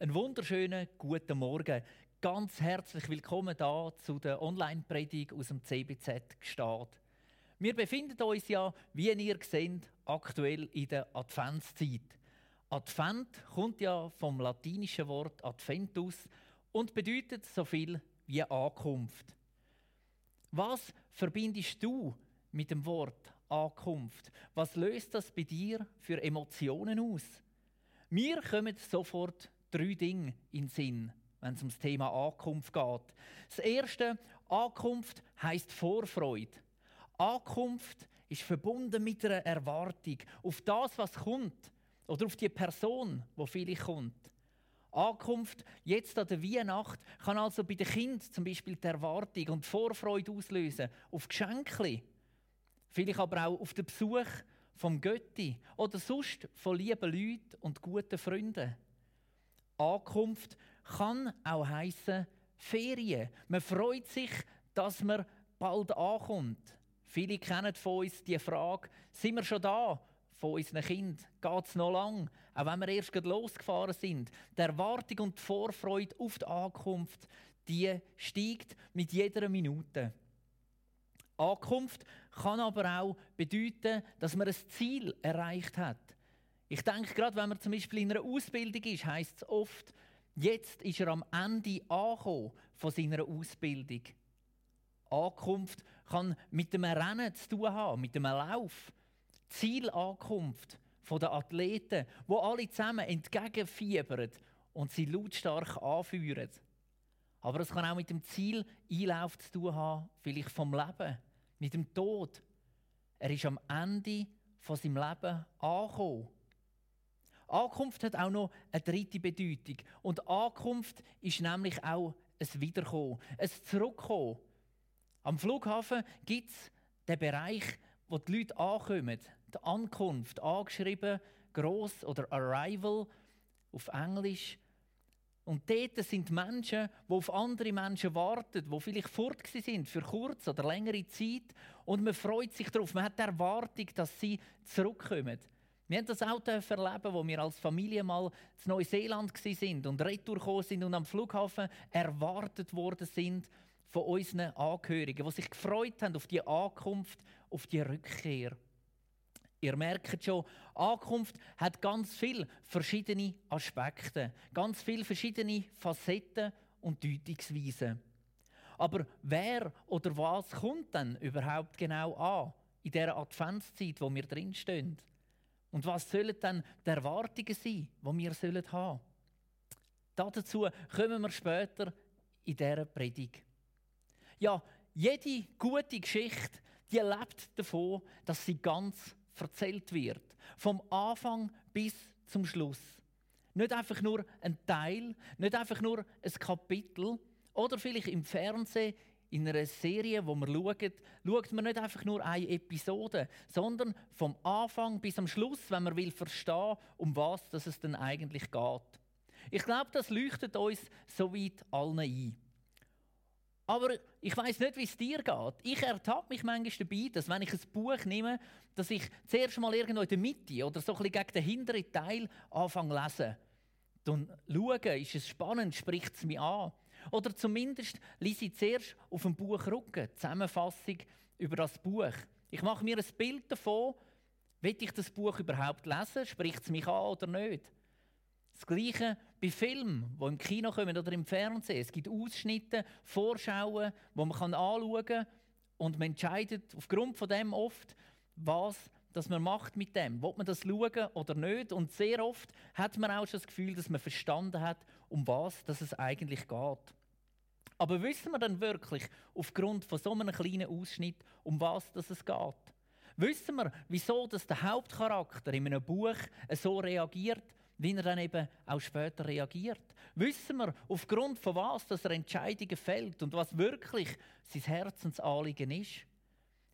Einen wunderschönen guten Morgen. Ganz herzlich willkommen da zu der Online-Predigt aus dem CBZ Gstaad. Wir befinden uns ja, wie ihr seht, aktuell in der Adventszeit. Advent kommt ja vom latinischen Wort Adventus und bedeutet so viel wie Ankunft. Was verbindest du mit dem Wort Ankunft? Was löst das bei dir für Emotionen aus? Mir kommen sofort drei Dinge in den Sinn, wenn es ums Thema Ankunft geht. Das erste, Ankunft heißt Vorfreude. Ankunft ist verbunden mit einer Erwartung auf das, was kommt oder auf die Person, wo vielleicht kommt. Ankunft jetzt an der Weihnacht kann also bei den Kindern zum Beispiel die Erwartung und die Vorfreude auslösen auf Geschenke, vielleicht aber auch auf den Besuch vom Götti oder sonst von lieben Leuten und guten Freunden. Ankunft kann auch heißen Ferien. Man freut sich, dass man bald ankommt. Viele kennen von uns die Frage: Sind wir schon da? Von unseren Kindern geht es noch lang, auch wenn wir erst losgefahren sind. Die Erwartung und die Vorfreude auf die Ankunft, die steigt mit jeder Minute. Ankunft kann aber auch bedeuten, dass man ein Ziel erreicht hat. Ich denke, gerade wenn man zum Beispiel in einer Ausbildung ist, heißt es oft, jetzt ist er am Ende angekommen von seiner Ausbildung. Ankunft kann mit dem Rennen zu tun haben, mit dem Lauf. Zielankunft der Athleten, wo alle zusammen entgegenfiebern und sie lautstark anführen. Aber es kann auch mit dem Ziel Einlauf zu tun haben, vielleicht vom Leben, mit dem Tod. Er ist am Ende von seinem Leben angekommen. Ankunft hat auch noch eine dritte Bedeutung. Und Ankunft ist nämlich auch ein Wiederkommen, ein Zurückkommen. Am Flughafen gibt es den Bereich, wo die Leute ankommen. Die Ankunft, angeschrieben, gross oder Arrival auf Englisch. Und dort sind Menschen, die auf andere Menschen warten, die vielleicht fort sind für kurze oder längere Zeit. Und man freut sich darauf. Man hat die Erwartung, dass sie zurückkommen. Wir haben das auch erleben, wo wir als Familie mal in Neuseeland sind und retour sind und am Flughafen erwartet worden sind von unseren Angehörigen, die sich gefreut haben auf die Ankunft, auf die Rückkehr. Ihr merkt schon, Ankunft hat ganz viele verschiedene Aspekte, ganz viele verschiedene Facetten und Deutungsweisen. Aber wer oder was kommt denn überhaupt genau an in der Adventszeit, wo wir drinstehen? Und was sollen dann die Erwartungen sein, die wir haben sollen? Dazu kommen wir später in dieser Predigt. Ja, jede gute Geschichte, die lebt davon, dass sie ganz erzählt wird. Vom Anfang bis zum Schluss. Nicht einfach nur ein Teil, nicht einfach nur ein Kapitel oder vielleicht im Fernsehen in einer Serie, wo man schaut, schaut man nicht einfach nur eine Episode, sondern vom Anfang bis am Schluss, wenn man will verstehen, um was es denn eigentlich geht. Ich glaube, das leuchtet uns soweit allen ein. Aber ich weiß nicht, wie es dir geht. Ich ertappe mich manchmal dabei, dass wenn ich ein Buch nehme, dass ich zuerst mal irgendwo in der Mitte oder so ein bisschen gegen den hinteren Teil anfange zu lesen. Dann schauen, ist es spannend, spricht es mich an. Oder zumindest lese ich zuerst auf dem Buch Rücken, Zusammenfassung über das Buch. Ich mache mir ein Bild davon, will ich das Buch überhaupt lesen, spricht es mich an oder nicht. Das Gleiche bei Filmen, die im Kino kommen oder im Fernsehen. Es gibt Ausschnitte, Vorschauen, die man anschauen kann und man entscheidet aufgrund von dem oft, was dass man macht mit dem. Will man das schauen oder nicht? Und sehr oft hat man auch schon das Gefühl, dass man verstanden hat, um was dass es eigentlich geht. Aber wissen wir dann wirklich aufgrund von so einem kleinen Ausschnitt, um was dass es geht? Wissen wir, wieso dass der Hauptcharakter in einem Buch so reagiert, wie er dann eben auch später reagiert? Wissen wir, aufgrund von was dass er Entscheidungen fällt und was wirklich sein Herzensanliegen ist?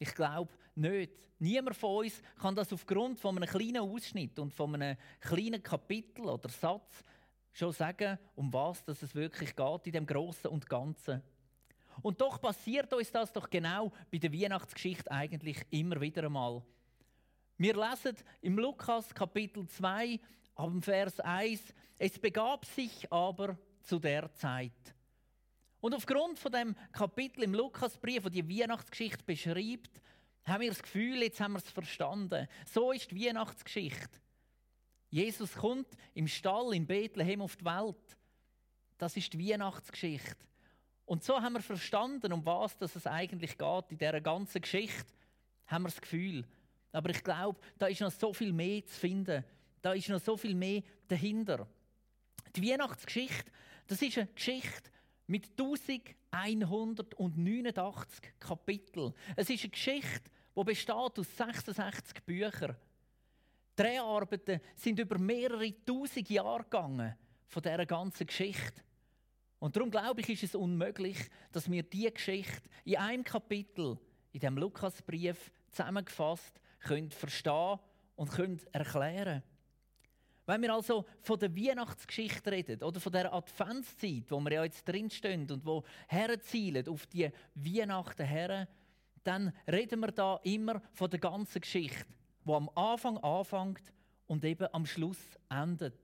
Ich glaube nicht. Niemand von uns kann das aufgrund von einem kleinen Ausschnitt und von einem kleinen Kapitel oder Satz schon sagen, um was dass es wirklich geht in dem Großen und Ganzen. Und doch passiert uns das doch genau bei der Weihnachtsgeschichte eigentlich immer wieder einmal. Wir lesen im Lukas Kapitel 2 am Vers 1, es begab sich aber zu der Zeit. Und aufgrund von dem Kapitel im Lukasbrief, wo die Weihnachtsgeschichte beschreibt, haben wir das Gefühl, jetzt haben wir es verstanden. So ist die Weihnachtsgeschichte. Jesus kommt im Stall in Bethlehem auf die Welt. Das ist die Weihnachtsgeschichte. Und so haben wir verstanden, um was es eigentlich geht in dieser ganzen Geschichte. Haben wir das Gefühl. Aber ich glaube, da ist noch so viel mehr zu finden. Da ist noch so viel mehr dahinter. Die Weihnachtsgeschichte, das ist eine Geschichte mit 1189 Kapiteln. Es ist eine Geschichte, die besteht aus 66 Büchern. Die Dreharbeiten sind über mehrere tausend Jahre gegangen von dieser ganzen Geschichte. Und darum glaube ich, ist es unmöglich, dass wir diese Geschichte in einem Kapitel in dem Lukasbrief zusammengefasst können verstehen und können erklären. Wenn wir also von der Weihnachtsgeschichte reden oder von der Adventszeit, wo wir ja jetzt drinstehen und wo herzielen auf die Weihnachten her, dann reden wir da immer von der ganzen Geschichte, wo am Anfang anfängt und eben am Schluss endet.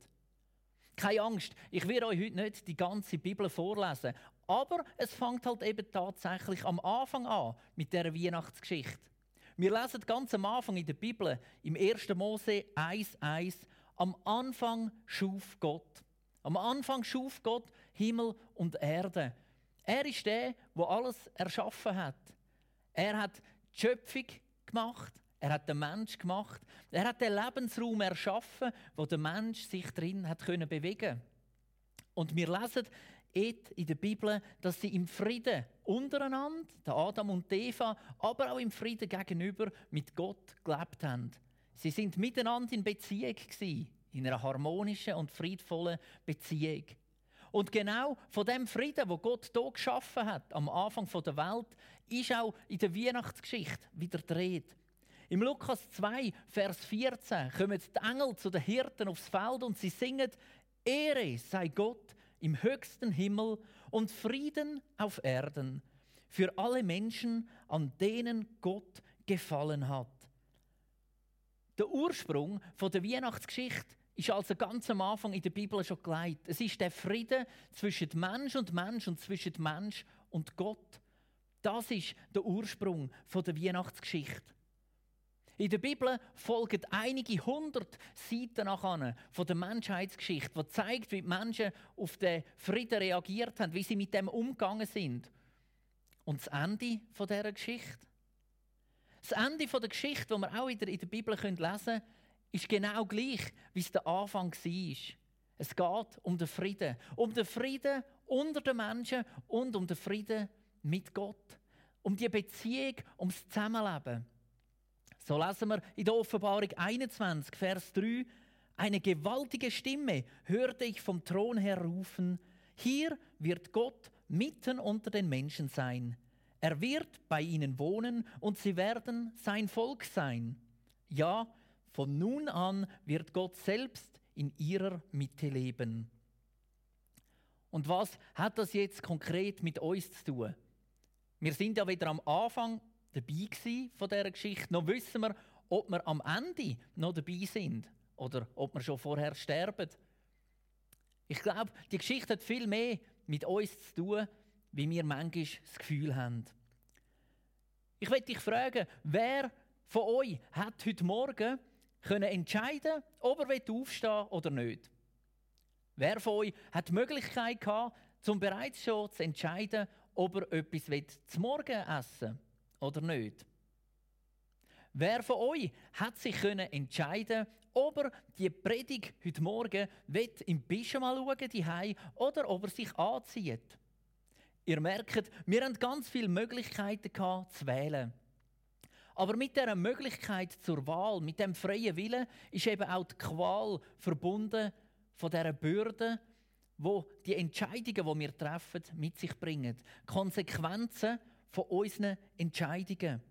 Keine Angst, ich werde euch heute nicht die ganze Bibel vorlesen, aber es fängt halt eben tatsächlich am Anfang an mit der Weihnachtsgeschichte. Wir lesen ganz am Anfang in der Bibel, im 1. Mose 1,1, am Anfang schuf Gott. Am Anfang schuf Gott Himmel und Erde. Er ist der, der alles erschaffen hat. Er hat die Schöpfung gemacht, er hat den Mensch gemacht, er hat den Lebensraum erschaffen, wo der Mensch sich drin hat können bewegen. Und wir lesen in der Bibel, dass sie im Frieden untereinander, der Adam und Eva, aber auch im Frieden gegenüber mit Gott gelebt haben. Sie sind miteinander in Beziehung gewesen, in einer harmonischen und friedvollen Beziehung. Und genau von dem Frieden, wo Gott hier geschaffen hat, am Anfang der Welt, ist auch in der Weihnachtsgeschichte wieder dreht. Im Lukas 2, Vers 14, kommen die Engel zu den Hirten aufs Feld und sie singen: Ehre sei Gott im höchsten Himmel und Frieden auf Erden für alle Menschen, an denen Gott gefallen hat. Der Ursprung der Weihnachtsgeschichte ist also ganz am Anfang in der Bibel schon geleitet. Es ist der Frieden zwischen Mensch und Mensch und zwischen Mensch und Gott. Das ist der Ursprung der Weihnachtsgeschichte. In der Bibel folgen einige hundert Seiten nachher von der Menschheitsgeschichte, die zeigt, wie die Menschen auf den Frieden reagiert haben, wie sie mit dem umgegangen sind. Und das Ende dieser Geschichte? Das Ende der Geschichte, das wir auch in der Bibel lesen können, ist genau gleich, wie es der Anfang war. Es geht um den Frieden. Um den Frieden unter den Menschen und um den Frieden mit Gott. Um die Beziehung, um das Zusammenleben. So lesen wir in der Offenbarung 21, Vers 3, eine gewaltige Stimme hörte ich vom Thron her rufen, hier wird Gott mitten unter den Menschen sein. Er wird bei ihnen wohnen und sie werden sein Volk sein. Ja, von nun an wird Gott selbst in ihrer Mitte leben. Und was hat das jetzt konkret mit uns zu tun? Wir sind ja wieder am Anfang dabei von dieser Geschichte. Noch wissen wir, ob wir am Ende noch dabei sind oder ob wir schon vorher sterben. Ich glaube, die Geschichte hat viel mehr mit uns zu tun, wie wir manchmal das Gefühl haben. Ich möchte dich fragen, wer von euch hat heute Morgen können entscheiden, ob er aufstehen oder nicht? Wer von euch hat die Möglichkeit gehabt, zum bereits schon zu entscheiden, ob er etwas zum Morgen essen will oder nicht? Wer von euch hat sich können entscheiden, ob er die Predigt heute Morgen im Pyjama schauen will oder ob er sich anzieht? Ihr merkt, wir haben ganz viele Möglichkeiten gehabt, zu wählen. Aber mit dieser Möglichkeit zur Wahl, mit dem freien Willen, ist eben auch die Qual verbunden von dieser Bürde, wo die Entscheidungen, die wir treffen, mit sich bringen. Konsequenzen von unseren Entscheidungen.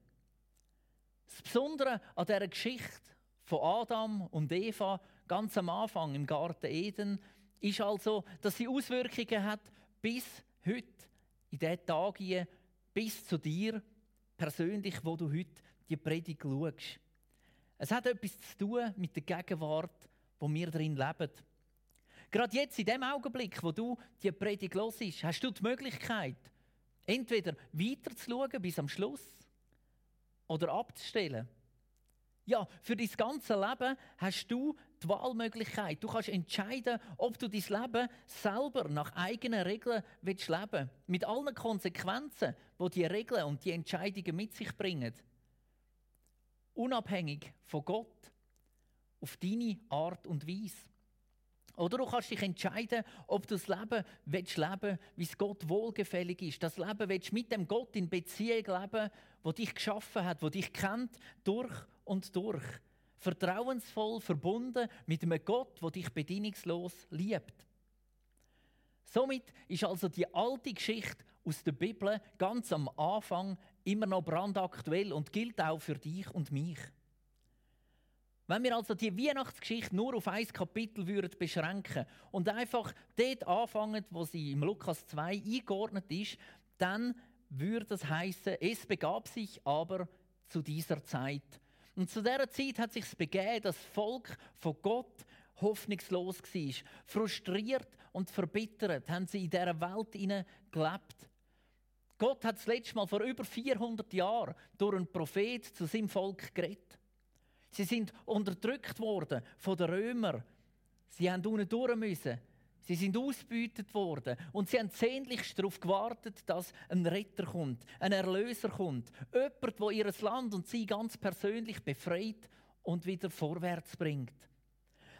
Das Besondere an dieser Geschichte von Adam und Eva ganz am Anfang im Garten Eden ist also, dass sie Auswirkungen hat bis heute, in diesen Tagen, bis zu dir persönlich, wo du heute die Predigt schaust. Es hat etwas zu tun mit der Gegenwart, wo wir drin leben. Gerade jetzt, in dem Augenblick, wo du die Predigt hörst, hast du die Möglichkeit, entweder weiterzuschauen bis am Schluss oder abzustellen. Ja, für dein ganze Leben hast du die Wahlmöglichkeit. Du kannst entscheiden, ob du dein Leben selber nach eigenen Regeln willst leben Mit allen Konsequenzen, die die Regeln und die Entscheidungen mit sich bringen. Unabhängig von Gott, auf deine Art und Weise. Oder du kannst dich entscheiden, ob du das Leben willst leben wie es Gott wohlgefällig ist. Das Leben willst mit dem Gott in Beziehung leben, wo dich geschaffen hat, wo dich kennt, durch und durch. Vertrauensvoll verbunden mit einem Gott, der dich bedingungslos liebt. Somit ist also die alte Geschichte aus der Bibel ganz am Anfang immer noch brandaktuell und gilt auch für dich und mich. Wenn wir also die Weihnachtsgeschichte nur auf ein Kapitel würden beschränken und einfach dort anfangen, wo sie im Lukas 2 eingeordnet ist, dann würde das heißen, es begab sich aber zu dieser Zeit. Und zu dieser Zeit hat sich begeben, dass das Volk von Gott hoffnungslos war. Frustriert und verbittert haben sie in dieser Welt gelebt. Gott hat das letzte Mal vor über 400 Jahren durch einen Prophet zu seinem Volk geredet. Sie sind unterdrückt worden von den Römern. Sie haben unten durch müssen. Sie sind ausgebeutet worden und sie haben sehnlichst darauf gewartet, dass ein Retter kommt, ein Erlöser kommt, jemand, der ihr Land und sie ganz persönlich befreit und wieder vorwärts bringt.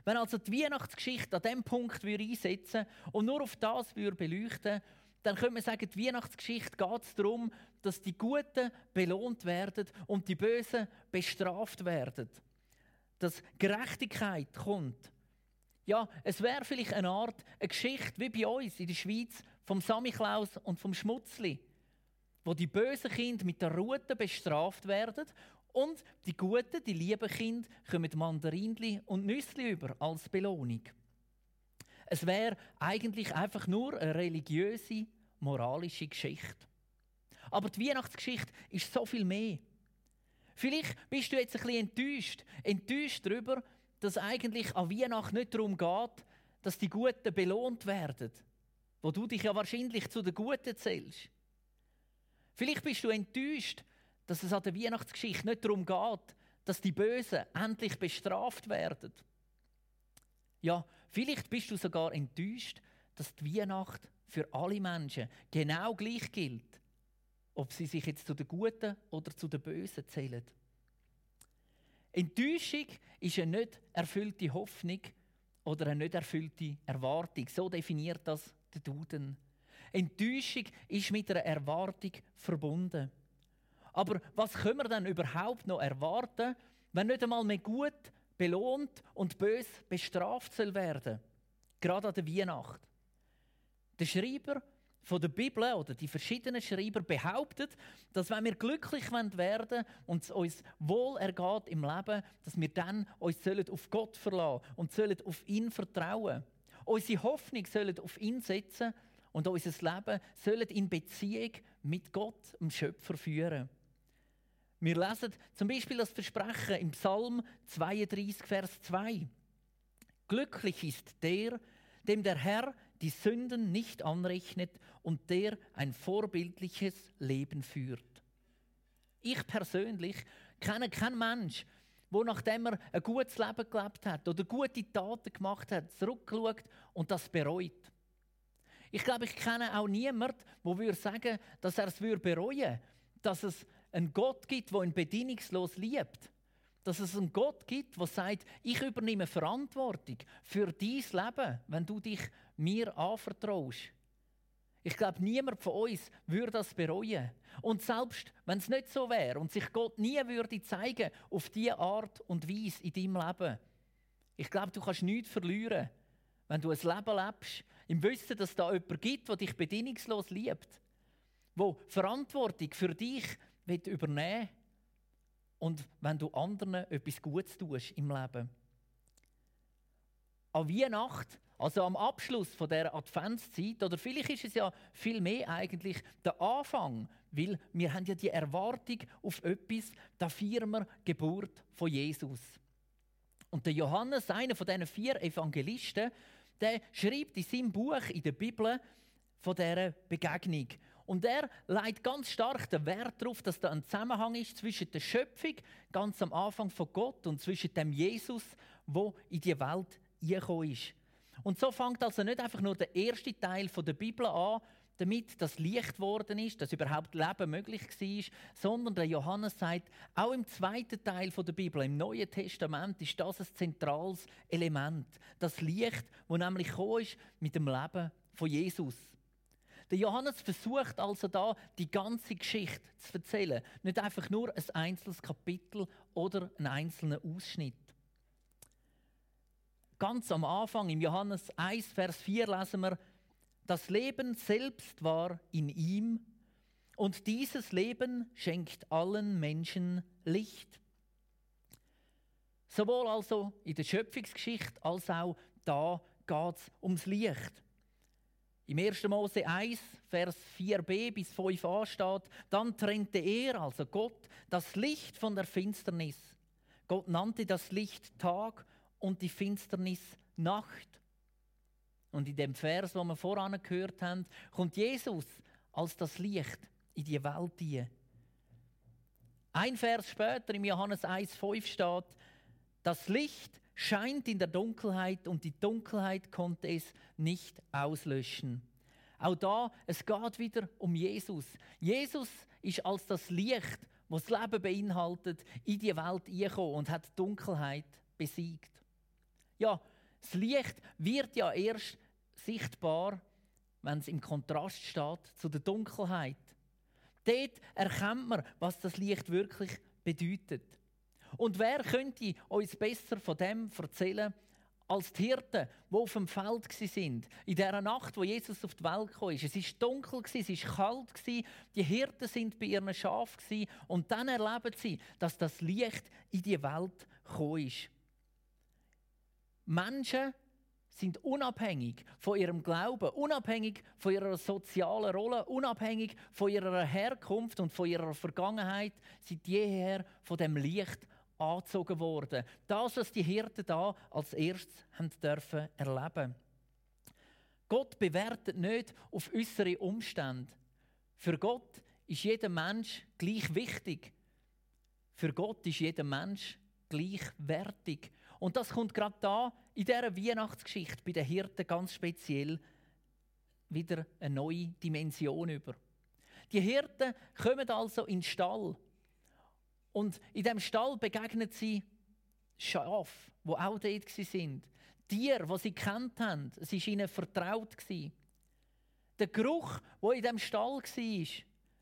Wenn also die Weihnachtsgeschichte an diesem Punkt einsetzen und nur auf das beleuchten dann könnte man sagen, die Weihnachtsgeschichte geht darum, dass die Guten belohnt werden und die Bösen bestraft werden dass Gerechtigkeit kommt. Ja, es wäre vielleicht eine Art eine Geschichte wie bei uns in der Schweiz vom Samichlaus und vom Schmutzli, wo die bösen Kinder mit der Rute bestraft werden und die guten, die lieben Kinder kommen Mandarinli und Nüssli über als Belohnung. Es wäre eigentlich einfach nur eine religiöse, moralische Geschichte. Aber die Weihnachtsgeschichte ist so viel mehr. Vielleicht bist du jetzt ein bisschen enttäuscht. Enttäuscht darüber, dass eigentlich an Weihnachten nicht darum geht, dass die Guten belohnt werden. Wo du dich ja wahrscheinlich zu den Guten zählst. Vielleicht bist du enttäuscht, dass es an der Weihnachtsgeschichte nicht darum geht, dass die Bösen endlich bestraft werden. Ja, vielleicht bist du sogar enttäuscht, dass die Weihnacht für alle Menschen genau gleich gilt ob sie sich jetzt zu den Guten oder zu den Bösen zählen. Enttäuschung ist eine nicht erfüllte Hoffnung oder eine nicht erfüllte Erwartung. So definiert das der Duden. Enttäuschung ist mit einer Erwartung verbunden. Aber was können wir denn überhaupt noch erwarten, wenn nicht einmal mehr gut belohnt und bös bestraft soll werden? Gerade an der Weihnacht. Der Schreiber von der Bibel oder die verschiedenen Schreiber behauptet, dass wenn wir glücklich werden wollen und es uns wohl ergeht im Leben, dass wir dann uns auf Gott verlassen und sollen auf ihn vertrauen. Unsere Hoffnung sollen auf ihn setzen und unser Leben soll in Beziehung mit Gott, dem Schöpfer, führen. Wir lesen zum Beispiel das Versprechen im Psalm 32, Vers 2. Glücklich ist der, dem der Herr die Sünden nicht anrechnet und der ein vorbildliches Leben führt. Ich persönlich kenne keinen Mensch, wo nachdem er ein gutes Leben gelebt hat oder gute Taten gemacht hat, zurückschaut und das bereut. Ich glaube, ich kenne auch niemanden, der würde sagen, dass er es bereuen würde, dass es einen Gott gibt, der ihn bedingungslos liebt dass es einen Gott gibt, der sagt, ich übernehme Verantwortung für dein Leben, wenn du dich mir anvertraust. Ich glaube, niemand von uns würde das bereuen. Und selbst wenn es nicht so wäre und sich Gott nie würde zeigen auf diese Art und Weise in deinem Leben, ich glaube, du kannst nichts verlieren, wenn du ein Leben lebst, im Wissen, dass da jemand gibt, der dich bedingungslos liebt, wo Verantwortung für dich übernehmen will und wenn du anderen etwas Gutes tust im Leben. An Weihnachten, also am Abschluss von der Adventszeit, oder vielleicht ist es ja viel mehr eigentlich der Anfang, weil wir haben ja die Erwartung auf etwas, da feiern wir Geburt von Jesus. Und der Johannes, einer von diesen vier Evangelisten, der schreibt in seinem Buch, in der Bibel, von dieser Begegnung. Und er legt ganz stark den Wert darauf, dass da ein Zusammenhang ist zwischen der Schöpfung, ganz am Anfang von Gott, und zwischen dem Jesus, wo in die Welt gekommen ist. Und so fängt also nicht einfach nur der erste Teil der Bibel an, damit das Licht geworden ist, dass überhaupt Leben möglich war, sondern der Johannes sagt, auch im zweiten Teil der Bibel, im Neuen Testament, ist das ein zentrales Element. Das Licht, das nämlich ist mit dem Leben von Jesus. Der Johannes versucht also da die ganze Geschichte zu erzählen, nicht einfach nur ein einzelnes Kapitel oder einen einzelnen Ausschnitt. Ganz am Anfang, im Johannes 1, Vers 4, lesen wir, das Leben selbst war in ihm und dieses Leben schenkt allen Menschen Licht. Sowohl also in der Schöpfungsgeschichte als auch da geht es ums Licht. Im 1. Mose 1, Vers 4b bis 5a steht, dann trennte er, also Gott, das Licht von der Finsternis. Gott nannte das Licht Tag und die Finsternis Nacht. Und in dem Vers, wo wir voran gehört haben, kommt Jesus als das Licht in die Welt hier. Ein Vers später, im Johannes 1,5 steht, das Licht scheint in der Dunkelheit und die Dunkelheit konnte es nicht auslöschen. Auch da, es geht wieder um Jesus. Jesus ist als das Licht, das das Leben beinhaltet, in die Welt gekommen und hat die Dunkelheit besiegt. Ja, das Licht wird ja erst sichtbar, wenn es im Kontrast steht zu der Dunkelheit. Dort erkennt man, was das Licht wirklich bedeutet. Und wer könnte uns besser von dem erzählen als die Hirten, die auf dem Feld sind, in der Nacht, wo Jesus auf die Welt kam. Es war dunkel, es war kalt, die Hirten sind bei ihren Schafen und dann erleben sie, dass das Licht in die Welt gekommen ist. Menschen sind unabhängig von ihrem Glauben, unabhängig von ihrer sozialen Rolle, unabhängig von ihrer Herkunft und von ihrer Vergangenheit, sind jeher von dem Licht angezogen worden. Das, was die Hirten da als erstes haben dürfen erleben. Gott bewertet nicht auf äußere Umstände. Für Gott ist jeder Mensch gleich wichtig. Für Gott ist jeder Mensch gleichwertig. Und das kommt gerade da in dieser Weihnachtsgeschichte bei den Hirten ganz speziell wieder eine neue Dimension über. Die Hirten kommen also in den Stall. Und in dem Stall begegnen sie Schafe, die auch dort sind. Tiere, die sie kennt haben. Es war ihnen vertraut. Der Geruch, der in dem Stall war,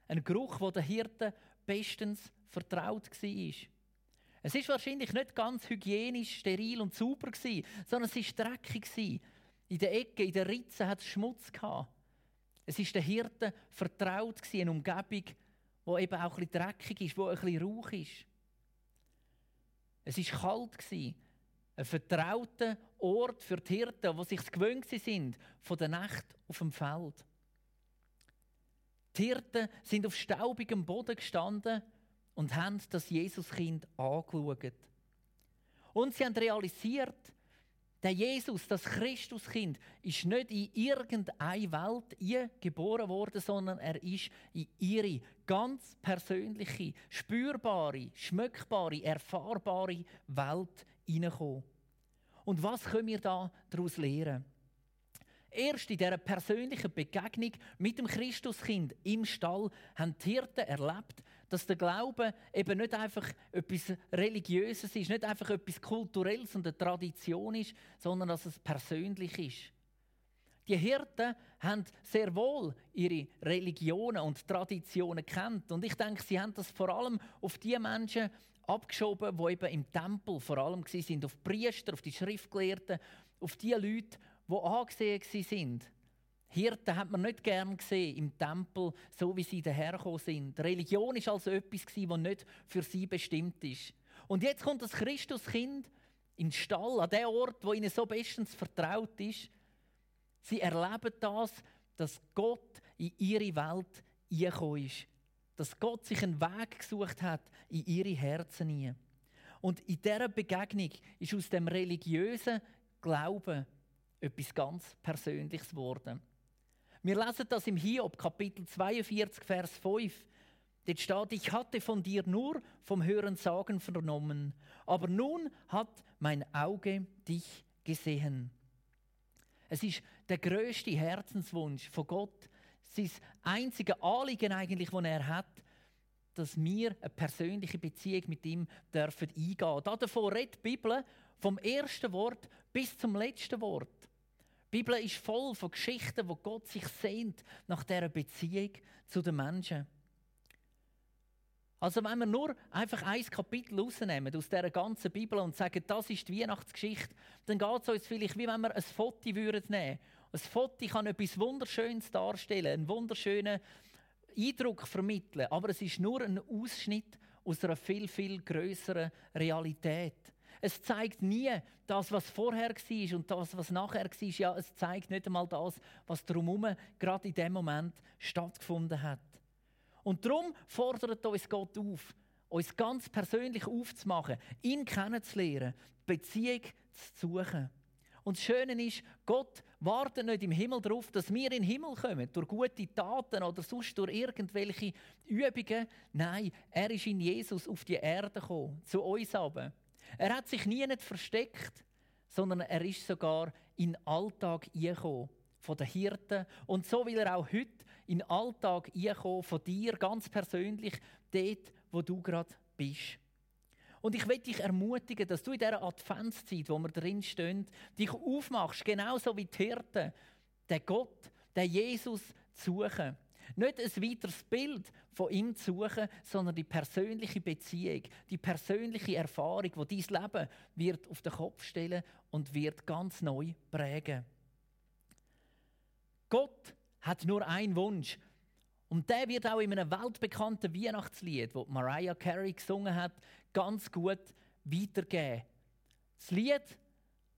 ein Geruch, der den Hirten bestens vertraut war. Es ist wahrscheinlich nicht ganz hygienisch, steril und sauber gewesen, sondern es war dreckig. In den Ecken, in den Ritzen hat es Schmutz gehabt. Es ist den Hirten vertraut gewesen, eine Umgebung, wo eben auch ein dreckig ist, wo ein bisschen Rauch ist. Es ist kalt gewesen, ein vertrauter Ort für die Hirten, die sich gewöhnt sind von der Nacht auf dem Feld. Die Hirten sind auf staubigem Boden gestanden und haben das Jesuskind angeschaut. Und sie haben realisiert, der Jesus, das Christuskind, ist nicht in irgendeine Welt geboren worden, sondern er ist in ihre ganz persönliche, spürbare, schmöckbare, erfahrbare Welt hineingekommen. Und was können wir da daraus lernen? Erst in dieser persönlichen Begegnung mit dem Christuskind im Stall haben die Hirten erlebt, dass der Glaube eben nicht einfach etwas Religiöses ist, nicht einfach etwas Kulturelles und eine Tradition ist, sondern dass es persönlich ist. Die Hirten haben sehr wohl ihre Religionen und Traditionen kennt. Und ich denke, sie haben das vor allem auf die Menschen abgeschoben, die eben im Tempel vor allem sind, auf die Priester, auf die Schriftgelehrten, auf die Leute, die angesehen sind Hirten hat man nicht gern gesehen im Tempel, so wie sie dahergekommen sind. Religion ist also etwas, was nicht für sie bestimmt ist. Und jetzt kommt das Christuskind in den Stall, an den Ort, wo ihnen so bestens vertraut ist. Sie erleben das, dass Gott in ihre Welt eingekommen ist. Dass Gott sich einen Weg gesucht hat in ihre Herzen hinein. Und in dieser Begegnung ist aus dem religiösen Glauben etwas ganz Persönliches geworden. Wir lesen das im Hiob, Kapitel 42, Vers 5. Dort steht, ich hatte von dir nur vom Hören sagen vernommen, aber nun hat mein Auge dich gesehen. Es ist der größte Herzenswunsch von Gott, sein einziges Anliegen eigentlich, das er hat, dass wir eine persönliche Beziehung mit ihm dürfen eingehen. Davon redet die Bibel vom ersten Wort bis zum letzten Wort. Die Bibel ist voll von Geschichten, wo Gott sich sehnt nach dieser Beziehung zu den Menschen. Also wenn wir nur einfach ein Kapitel rausnehmen aus dieser ganzen Bibel und sagen, das ist die Weihnachtsgeschichte, dann geht es uns vielleicht, wie wenn wir ein Foto nehmen würden. Ein Foto kann etwas Wunderschönes darstellen, einen wunderschönen Eindruck vermitteln, aber es ist nur ein Ausschnitt aus einer viel, viel größeren Realität. Es zeigt nie das, was vorher war und das, was nachher war. Ja, es zeigt nicht einmal das, was drumherum gerade in dem Moment stattgefunden hat. Und darum fordert uns Gott auf, uns ganz persönlich aufzumachen, ihn kennenzulernen, Beziehung zu suchen. Und das Schöne ist, Gott wartet nicht im Himmel darauf, dass wir in den Himmel kommen, durch gute Taten oder sonst durch irgendwelche Übungen. Nein, er ist in Jesus auf die Erde gekommen, zu uns aber. Er hat sich nie nicht versteckt, sondern er ist sogar in den Alltag gekommen von den Hirten. Und so will er auch heute in den Alltag einkommen, von dir ganz persönlich, dort, wo du gerade bist. Und ich will dich ermutigen, dass du in dieser Adventszeit, wo wir drin stehen, dich aufmachst, genauso wie die Hirten, den Gott, den Jesus zu suchen. Nicht ein weiteres Bild von ihm zu suchen, sondern die persönliche Beziehung, die persönliche Erfahrung, die dein Leben wird auf den Kopf stellen und wird ganz neu prägen. Gott hat nur einen Wunsch. Und der wird auch in einem weltbekannten Weihnachtslied, das Mariah Carey gesungen hat, ganz gut weitergeben. Das Lied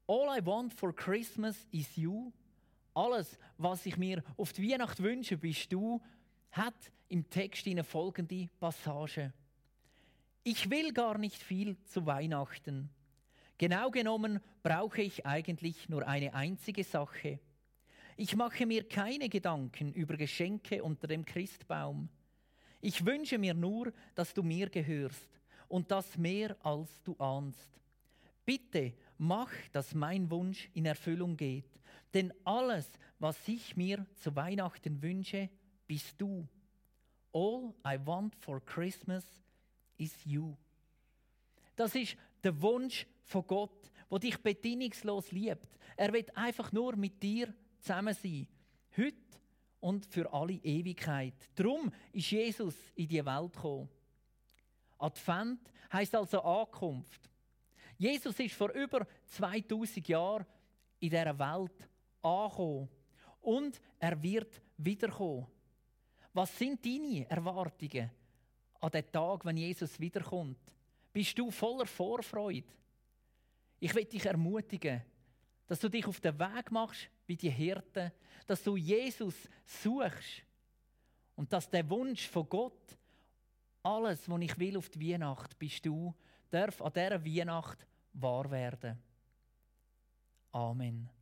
All I Want for Christmas is You, alles, was ich mir auf die Weihnacht wünsche, bist du, hat im Text eine folgende Passage. Ich will gar nicht viel zu Weihnachten. Genau genommen brauche ich eigentlich nur eine einzige Sache – ich mache mir keine Gedanken über Geschenke unter dem Christbaum. Ich wünsche mir nur, dass du mir gehörst und das mehr als du ahnst. Bitte mach, dass mein Wunsch in Erfüllung geht, denn alles, was ich mir zu Weihnachten wünsche, bist du. All I want for Christmas is you. Das ist der Wunsch von Gott, der dich bedingungslos liebt. Er will einfach nur mit dir zusammen sein. Heute und für alle Ewigkeit. Darum ist Jesus in die Welt gekommen. Advent heißt also Ankunft. Jesus ist vor über 2000 Jahren in dieser Welt angekommen und er wird wiederkommen. Was sind deine Erwartungen an den Tag, wenn Jesus wiederkommt? Bist du voller Vorfreude? Ich will dich ermutigen, dass du dich auf den Weg machst wie die Hirten, dass du Jesus suchst und dass der Wunsch von Gott, alles, was ich will auf die Weihnacht, bist du, darf an dieser Weihnacht wahr werden. Amen.